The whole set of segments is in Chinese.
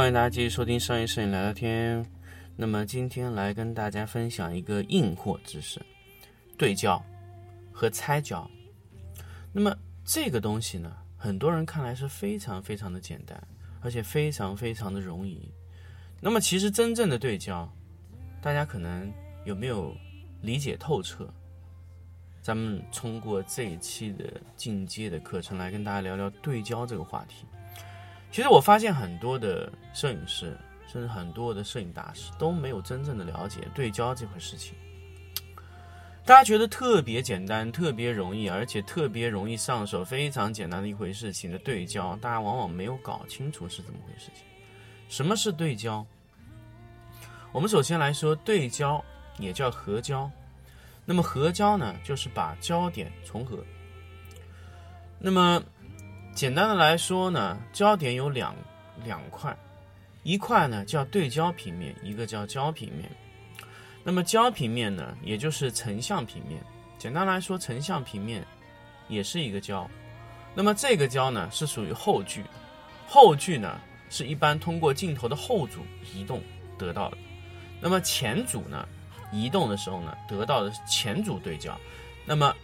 欢迎大家继续收听商业摄影聊聊天。那么今天来跟大家分享一个硬货知识：对焦和拆焦。那么这个东西呢，很多人看来是非常非常的简单，而且非常非常的容易。那么其实真正的对焦，大家可能有没有理解透彻？咱们通过这一期的进阶的课程来跟大家聊聊对焦这个话题。其实我发现很多的摄影师，甚至很多的摄影大师都没有真正的了解对焦这回事情。大家觉得特别简单、特别容易，而且特别容易上手、非常简单的一回事情的对焦，大家往往没有搞清楚是怎么回事情。什么是对焦？我们首先来说对焦，也叫合焦。那么合焦呢，就是把焦点重合。那么简单的来说呢，焦点有两两块，一块呢叫对焦平面，一个叫焦平面。那么焦平面呢，也就是成像平面。简单来说，成像平面也是一个焦。那么这个焦呢是属于后距，后距呢是一般通过镜头的后组移动得到的。那么前组呢，移动的时候呢，得到的是前组对焦。那么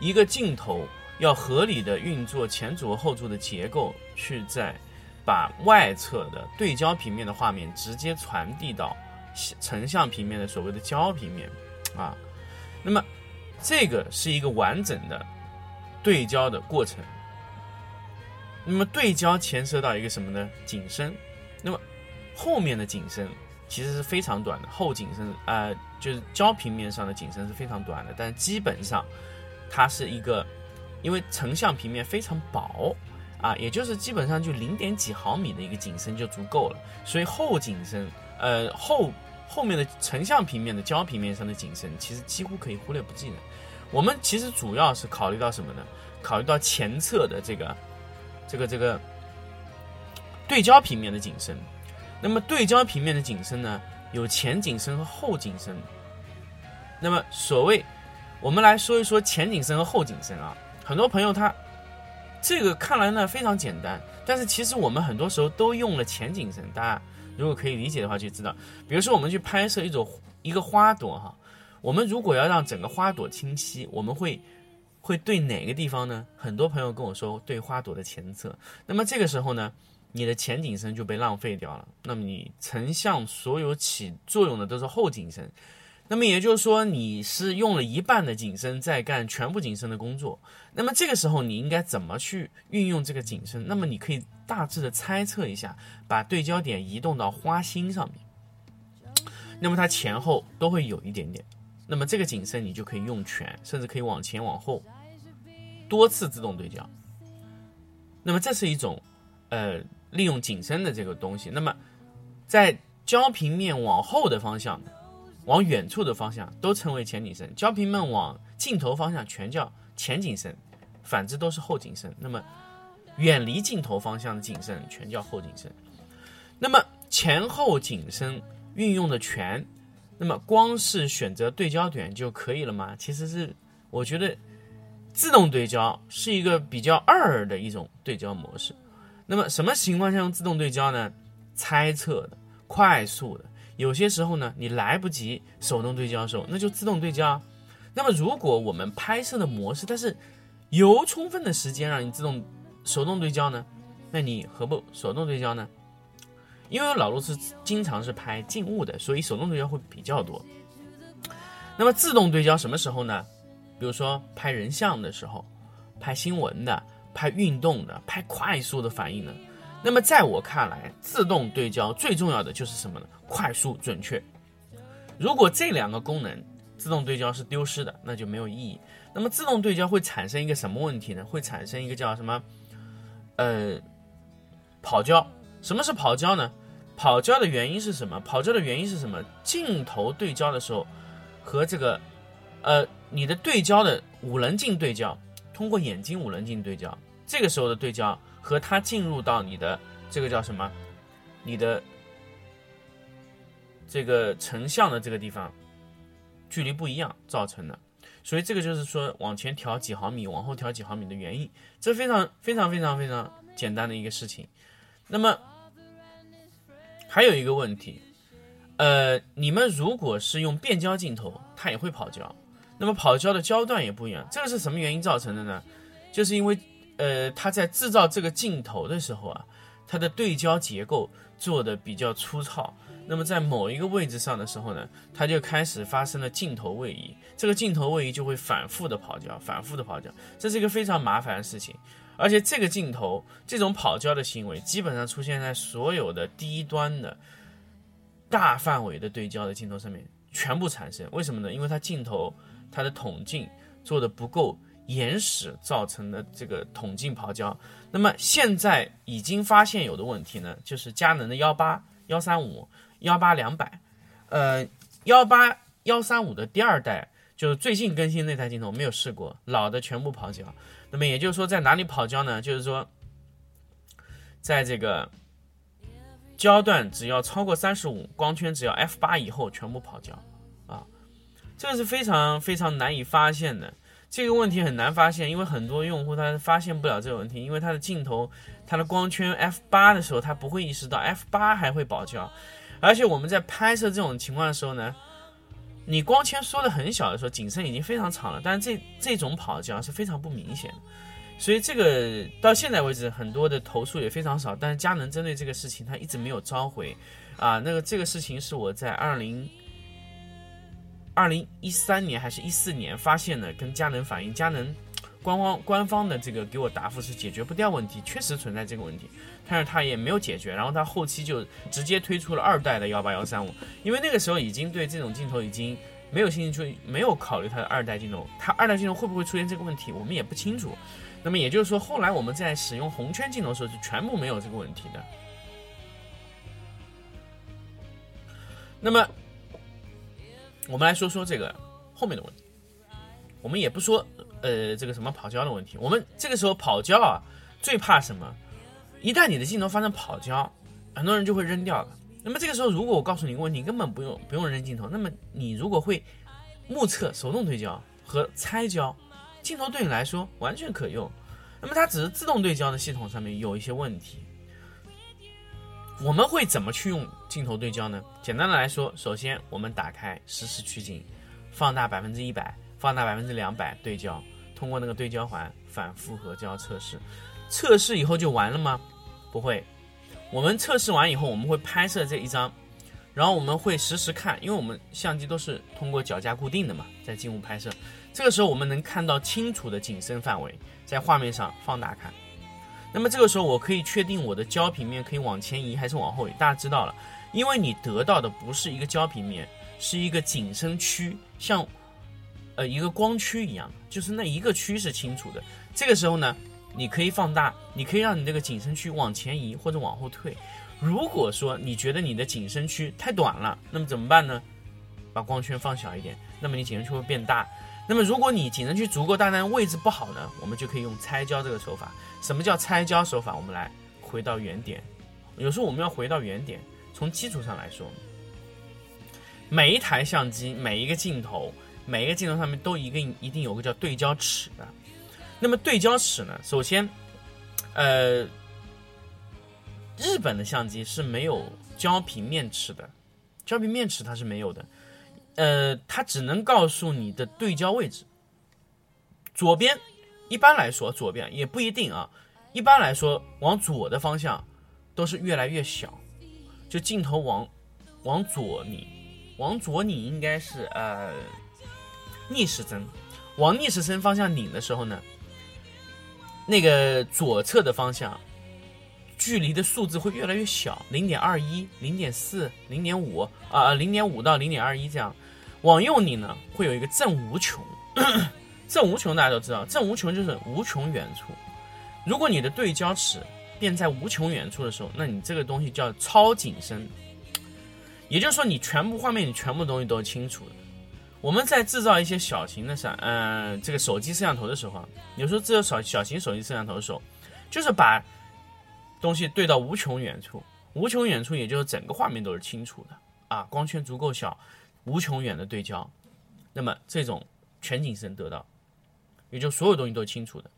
一个镜头要合理的运作前组和后组的结构，去在把外侧的对焦平面的画面直接传递到成像平面的所谓的焦平面啊。那么这个是一个完整的对焦的过程。那么对焦牵涉到一个什么呢？景深。那么后面的景深其实是非常短的，后景深呃就是焦平面上的景深是非常短的，但基本上它是一个，因为成像平面非常薄啊，也就是基本上就零点几毫米的一个景深就足够了，所以后景深呃后后面的成像平面的焦平面上的景深其实几乎可以忽略不计的。我们其实主要是考虑到什么呢？考虑到前侧的这个这个这个对焦平面的景深。那么对焦平面的景深呢，有前景深和后景深。那么所谓，我们来说一说前景深和后景深啊。很多朋友他这个看来呢非常简单，但是其实我们很多时候都用了前景深。大家如果可以理解的话，就知道，比如说我们去拍摄一种一个花朵哈，我们如果要让整个花朵清晰，我们会会对哪个地方呢？很多朋友跟我说对花朵的前侧。那么这个时候呢？你的前景深就被浪费掉了，那么你成像所有起作用的都是后景深，那么也就是说你是用了一半的景深在干全部景深的工作，那么这个时候你应该怎么去运用这个景深？那么你可以大致的猜测一下，把对焦点移动到花心上面，那么它前后都会有一点点，那么这个景深你就可以用全，甚至可以往前往后多次自动对焦，那么这是一种呃。利用景深的这个东西，那么在焦平面往后的方向，往远处的方向都称为前景深；焦平们往镜头方向全叫前景深，反之都是后景深。那么远离镜头方向的景深全叫后景深。那么前后景深运用的全，那么光是选择对焦点就可以了吗？其实是我觉得自动对焦是一个比较二的一种对焦模式。那么什么情况下用自动对焦呢？猜测的、快速的，有些时候呢，你来不及手动对焦的时候，那就自动对焦。那么如果我们拍摄的模式它是有充分的时间让你自动手动对焦呢，那你何不手动对焦呢？因为老陆是经常是拍静物的，所以手动对焦会比较多。那么自动对焦什么时候呢？比如说拍人像的时候，拍新闻的，拍运动的，拍快速的反应的。那么在我看来，自动对焦最重要的就是什么呢？快速准确。如果这两个功能自动对焦是丢失的，那就没有意义。那么自动对焦会产生一个什么问题呢？会产生一个叫什么？呃，跑焦。什么是跑焦呢？跑焦的原因是什么？跑焦的原因是什么？镜头对焦的时候和这个，呃，你的对焦的五棱镜对焦，通过眼睛五棱镜对焦，这个时候的对焦。和它进入到你的这个叫什么？你的这个成像的这个地方，距离不一样造成的，所以这个就是说往前调几毫米，往后调几毫米的原因，这非常非常非常非常简单的一个事情。那么还有一个问题，呃，你们如果是用变焦镜头，它也会跑焦，那么跑焦的焦段也不一样，这个是什么原因造成的呢？就是因为。呃，它在制造这个镜头的时候啊，它的对焦结构做的比较粗糙。那么在某一个位置上的时候呢，它就开始发生了镜头位移，这个镜头位移就会反复的跑焦，反复的跑焦，这是一个非常麻烦的事情。而且这个镜头这种跑焦的行为，基本上出现在所有的低端的大范围的对焦的镜头上面全部产生。为什么呢？因为它镜头它的筒径做的不够。延时造成的这个筒径跑焦，那么现在已经发现有的问题呢，就是佳能的幺八幺三五幺八两百，呃幺八幺三五的第二代就是最近更新那台镜头没有试过，老的全部跑焦。那么也就是说在哪里跑焦呢？就是说，在这个焦段只要超过三十五，光圈只要 f 八以后全部跑焦啊，这个是非常非常难以发现的。这个问题很难发现，因为很多用户他发现不了这个问题，因为他的镜头，它的光圈 f 八的时候，他不会意识到 f 八还会保焦，而且我们在拍摄这种情况的时候呢，你光圈缩的很小的时候，景深已经非常长了，但是这这种跑焦是非常不明显的，所以这个到现在为止很多的投诉也非常少，但是佳能针对这个事情他一直没有召回，啊，那个这个事情是我在二零。二零一三年还是一四年发现的，跟佳能反映，佳能官方官方的这个给我答复是解决不掉问题，确实存在这个问题，但是他也没有解决，然后他后期就直接推出了二代的幺八幺三五，因为那个时候已经对这种镜头已经没有兴趣，没有考虑它的二代镜头，它二代镜头会不会出现这个问题，我们也不清楚。那么也就是说，后来我们在使用红圈镜头的时候是全部没有这个问题的。那么。我们来说说这个后面的问题，我们也不说呃这个什么跑焦的问题，我们这个时候跑焦啊最怕什么？一旦你的镜头发生跑焦，很多人就会扔掉了。那么这个时候，如果我告诉你一个问题，根本不用不用扔镜头，那么你如果会目测手动对焦和拆焦，镜头对你来说完全可用。那么它只是自动对焦的系统上面有一些问题。我们会怎么去用镜头对焦呢？简单的来说，首先我们打开实时取景，放大百分之一百，放大百分之两百对焦，通过那个对焦环反复合焦测试。测试以后就完了吗？不会，我们测试完以后，我们会拍摄这一张，然后我们会实时看，因为我们相机都是通过脚架固定的嘛，在静物拍摄，这个时候我们能看到清楚的景深范围，在画面上放大看。那么这个时候，我可以确定我的焦平面可以往前移还是往后移。大家知道了，因为你得到的不是一个焦平面，是一个景深区，像呃一个光区一样，就是那一个区是清楚的。这个时候呢，你可以放大，你可以让你这个景深区往前移或者往后退。如果说你觉得你的景深区太短了，那么怎么办呢？把光圈放小一点，那么你景深区会变大。那么如果你景深区足够大，但位置不好呢，我们就可以用拆焦这个手法。什么叫拆焦手法？我们来回到原点。有时候我们要回到原点，从基础上来说，每一台相机、每一个镜头、每一个镜头上面都一个一定有个叫对焦尺的。那么对焦尺呢？首先，呃，日本的相机是没有胶皮面尺的，胶皮面尺它是没有的，呃，它只能告诉你的对焦位置。左边，一般来说左边也不一定啊，一般来说往左的方向都是越来越小，就镜头往往左拧，往左拧应该是呃逆时针，往逆时针方向拧的时候呢，那个左侧的方向。距离的数字会越来越小，零点二一、零点四、零点五啊，零点五到零点二一这样。往右拧呢，会有一个正无穷。正无穷大家都知道，正无穷就是无穷远处。如果你的对焦尺变在无穷远处的时候，那你这个东西叫超景深。也就是说，你全部画面，你全部东西都是清楚的。我们在制造一些小型的闪，嗯，这个手机摄像头的时候，有时候制造小小型手机摄像头的时候，就是把。东西对到无穷远处，无穷远处也就是整个画面都是清楚的啊，光圈足够小，无穷远的对焦，那么这种全景声得到，也就所有东西都清楚的。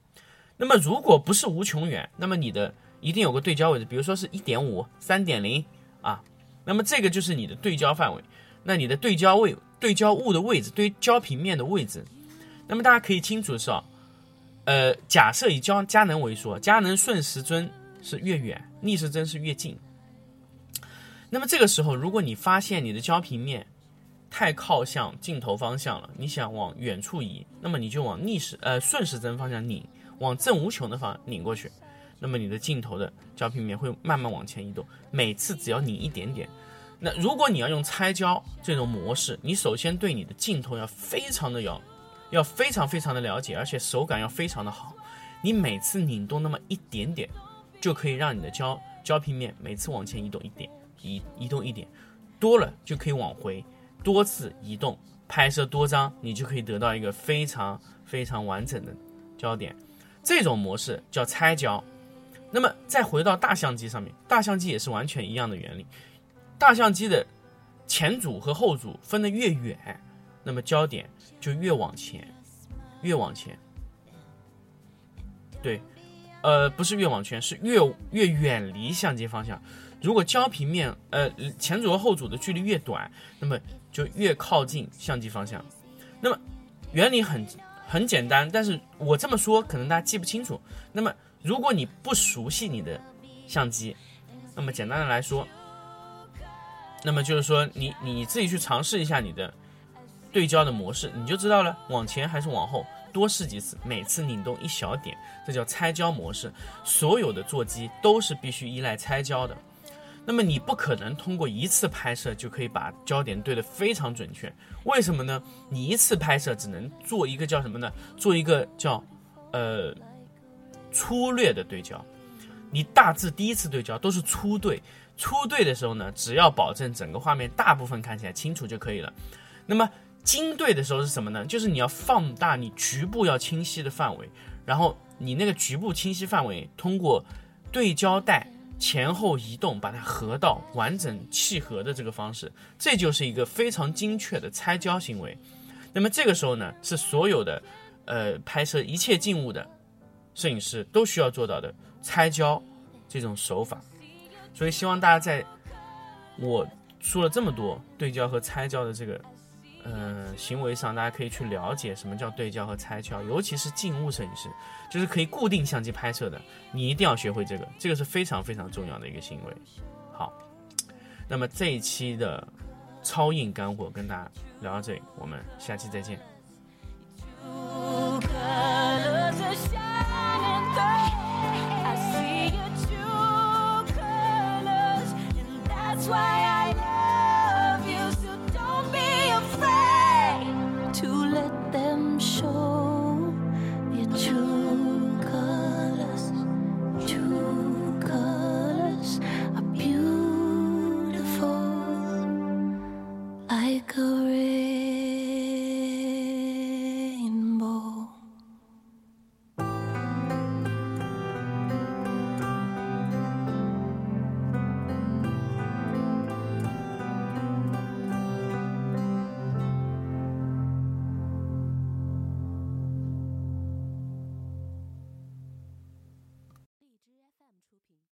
那么如果不是无穷远，那么你的一定有个对焦位置，比如说是一点五、三点零啊，那么这个就是你的对焦范围，那你的对焦位、对焦物的位置、对焦平面的位置，那么大家可以清楚的是啊，呃，假设以焦佳能为说，佳能顺时针。是越远，逆时针是越近。那么这个时候，如果你发现你的焦平面太靠向镜头方向了，你想往远处移，那么你就往逆时呃顺时针方向拧，往正无穷的方向拧过去。那么你的镜头的焦平面会慢慢往前移动，每次只要拧一点点。那如果你要用拆焦这种模式，你首先对你的镜头要非常的要要非常非常的了解，而且手感要非常的好。你每次拧动那么一点点。就可以让你的焦焦平面每次往前移动一点，移移动一点，多了就可以往回，多次移动拍摄多张，你就可以得到一个非常非常完整的焦点。这种模式叫拆焦。那么再回到大相机上面，大相机也是完全一样的原理。大相机的前组和后组分得越远，那么焦点就越往前，越往前。对。呃，不是越往前，是越越远离相机方向。如果焦平面呃前组和后组的距离越短，那么就越靠近相机方向。那么原理很很简单，但是我这么说可能大家记不清楚。那么如果你不熟悉你的相机，那么简单的来说，那么就是说你你自己去尝试一下你的对焦的模式，你就知道了往前还是往后。多试几次，每次拧动一小点，这叫拆焦模式。所有的座机都是必须依赖拆焦的。那么你不可能通过一次拍摄就可以把焦点对得非常准确，为什么呢？你一次拍摄只能做一个叫什么呢？做一个叫呃粗略的对焦。你大致第一次对焦都是粗对，粗对的时候呢，只要保证整个画面大部分看起来清楚就可以了。那么精对的时候是什么呢？就是你要放大你局部要清晰的范围，然后你那个局部清晰范围通过对焦带前后移动把它合到完整契合的这个方式，这就是一个非常精确的拆焦行为。那么这个时候呢，是所有的呃拍摄一切静物的摄影师都需要做到的拆焦这种手法。所以希望大家在我说了这么多对焦和拆焦的这个。嗯，行为上大家可以去了解什么叫对焦和拆焦，尤其是静物摄影师，就是可以固定相机拍摄的，你一定要学会这个，这个是非常非常重要的一个行为。好，那么这一期的超硬干货跟大家聊到这里，我们下期再见。